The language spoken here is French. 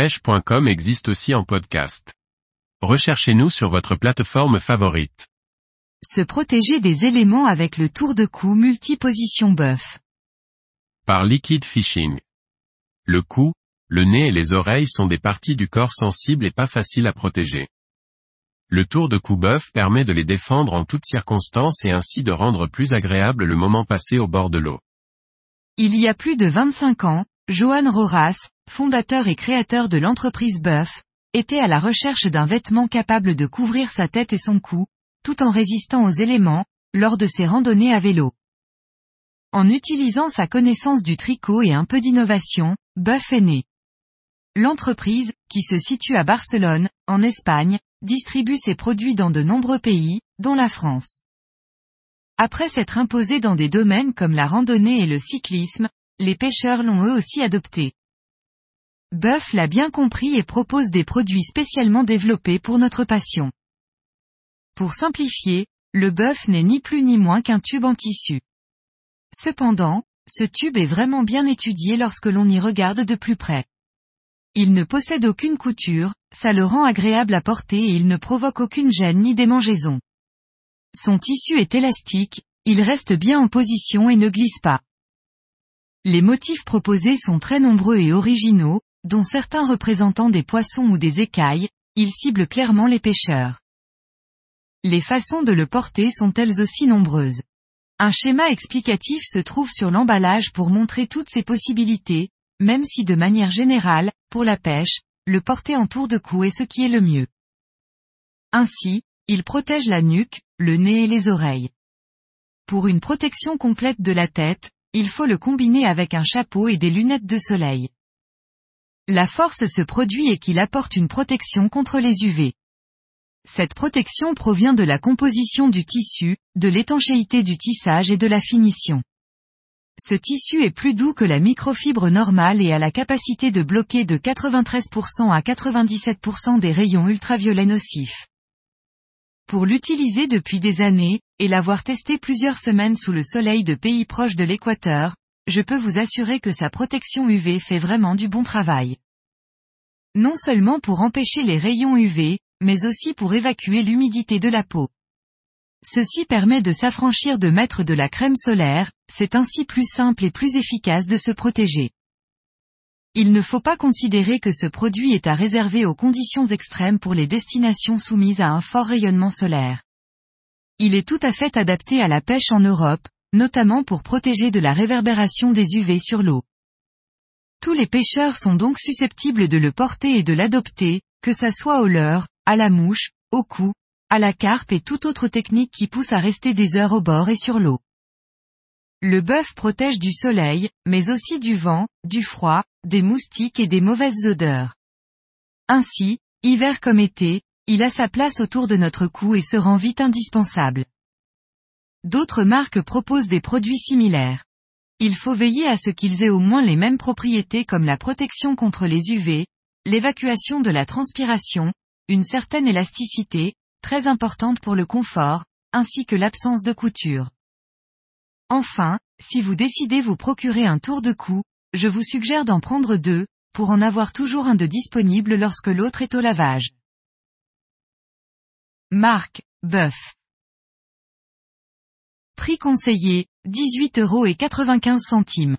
pêche.com existe aussi en podcast. Recherchez-nous sur votre plateforme favorite. Se protéger des éléments avec le tour de cou multiposition bœuf. Par liquid fishing. Le cou, le nez et les oreilles sont des parties du corps sensibles et pas faciles à protéger. Le tour de cou bœuf permet de les défendre en toutes circonstances et ainsi de rendre plus agréable le moment passé au bord de l'eau. Il y a plus de 25 ans, Johan Roras, fondateur et créateur de l'entreprise Buff, était à la recherche d'un vêtement capable de couvrir sa tête et son cou, tout en résistant aux éléments, lors de ses randonnées à vélo. En utilisant sa connaissance du tricot et un peu d'innovation, Buff est né. L'entreprise, qui se situe à Barcelone, en Espagne, distribue ses produits dans de nombreux pays, dont la France. Après s'être imposé dans des domaines comme la randonnée et le cyclisme, les pêcheurs l'ont eux aussi adopté. Buff l'a bien compris et propose des produits spécialement développés pour notre passion. Pour simplifier, le bœuf n'est ni plus ni moins qu'un tube en tissu. Cependant, ce tube est vraiment bien étudié lorsque l'on y regarde de plus près. Il ne possède aucune couture, ça le rend agréable à porter et il ne provoque aucune gêne ni démangeaison. Son tissu est élastique, il reste bien en position et ne glisse pas. Les motifs proposés sont très nombreux et originaux, dont certains représentant des poissons ou des écailles, ils ciblent clairement les pêcheurs. Les façons de le porter sont elles aussi nombreuses. Un schéma explicatif se trouve sur l'emballage pour montrer toutes ces possibilités, même si de manière générale, pour la pêche, le porter en tour de cou est ce qui est le mieux. Ainsi, il protège la nuque, le nez et les oreilles. Pour une protection complète de la tête, il faut le combiner avec un chapeau et des lunettes de soleil. La force se produit et qu'il apporte une protection contre les UV. Cette protection provient de la composition du tissu, de l'étanchéité du tissage et de la finition. Ce tissu est plus doux que la microfibre normale et a la capacité de bloquer de 93% à 97% des rayons ultraviolets nocifs. Pour l'utiliser depuis des années, et l'avoir testé plusieurs semaines sous le soleil de pays proches de l'équateur, je peux vous assurer que sa protection UV fait vraiment du bon travail. Non seulement pour empêcher les rayons UV, mais aussi pour évacuer l'humidité de la peau. Ceci permet de s'affranchir de mettre de la crème solaire, c'est ainsi plus simple et plus efficace de se protéger. Il ne faut pas considérer que ce produit est à réserver aux conditions extrêmes pour les destinations soumises à un fort rayonnement solaire. Il est tout à fait adapté à la pêche en Europe, notamment pour protéger de la réverbération des UV sur l'eau. Tous les pêcheurs sont donc susceptibles de le porter et de l'adopter, que ça soit au leurre, à la mouche, au cou, à la carpe et toute autre technique qui pousse à rester des heures au bord et sur l'eau. Le bœuf protège du soleil, mais aussi du vent, du froid, des moustiques et des mauvaises odeurs. Ainsi, hiver comme été, il a sa place autour de notre cou et se rend vite indispensable. D'autres marques proposent des produits similaires. Il faut veiller à ce qu'ils aient au moins les mêmes propriétés comme la protection contre les UV, l'évacuation de la transpiration, une certaine élasticité, très importante pour le confort, ainsi que l'absence de couture. Enfin, si vous décidez vous procurer un tour de cou, je vous suggère d'en prendre deux, pour en avoir toujours un de disponible lorsque l'autre est au lavage. Marque, bœuf. Prix conseillé, 18 euros et 95 centimes.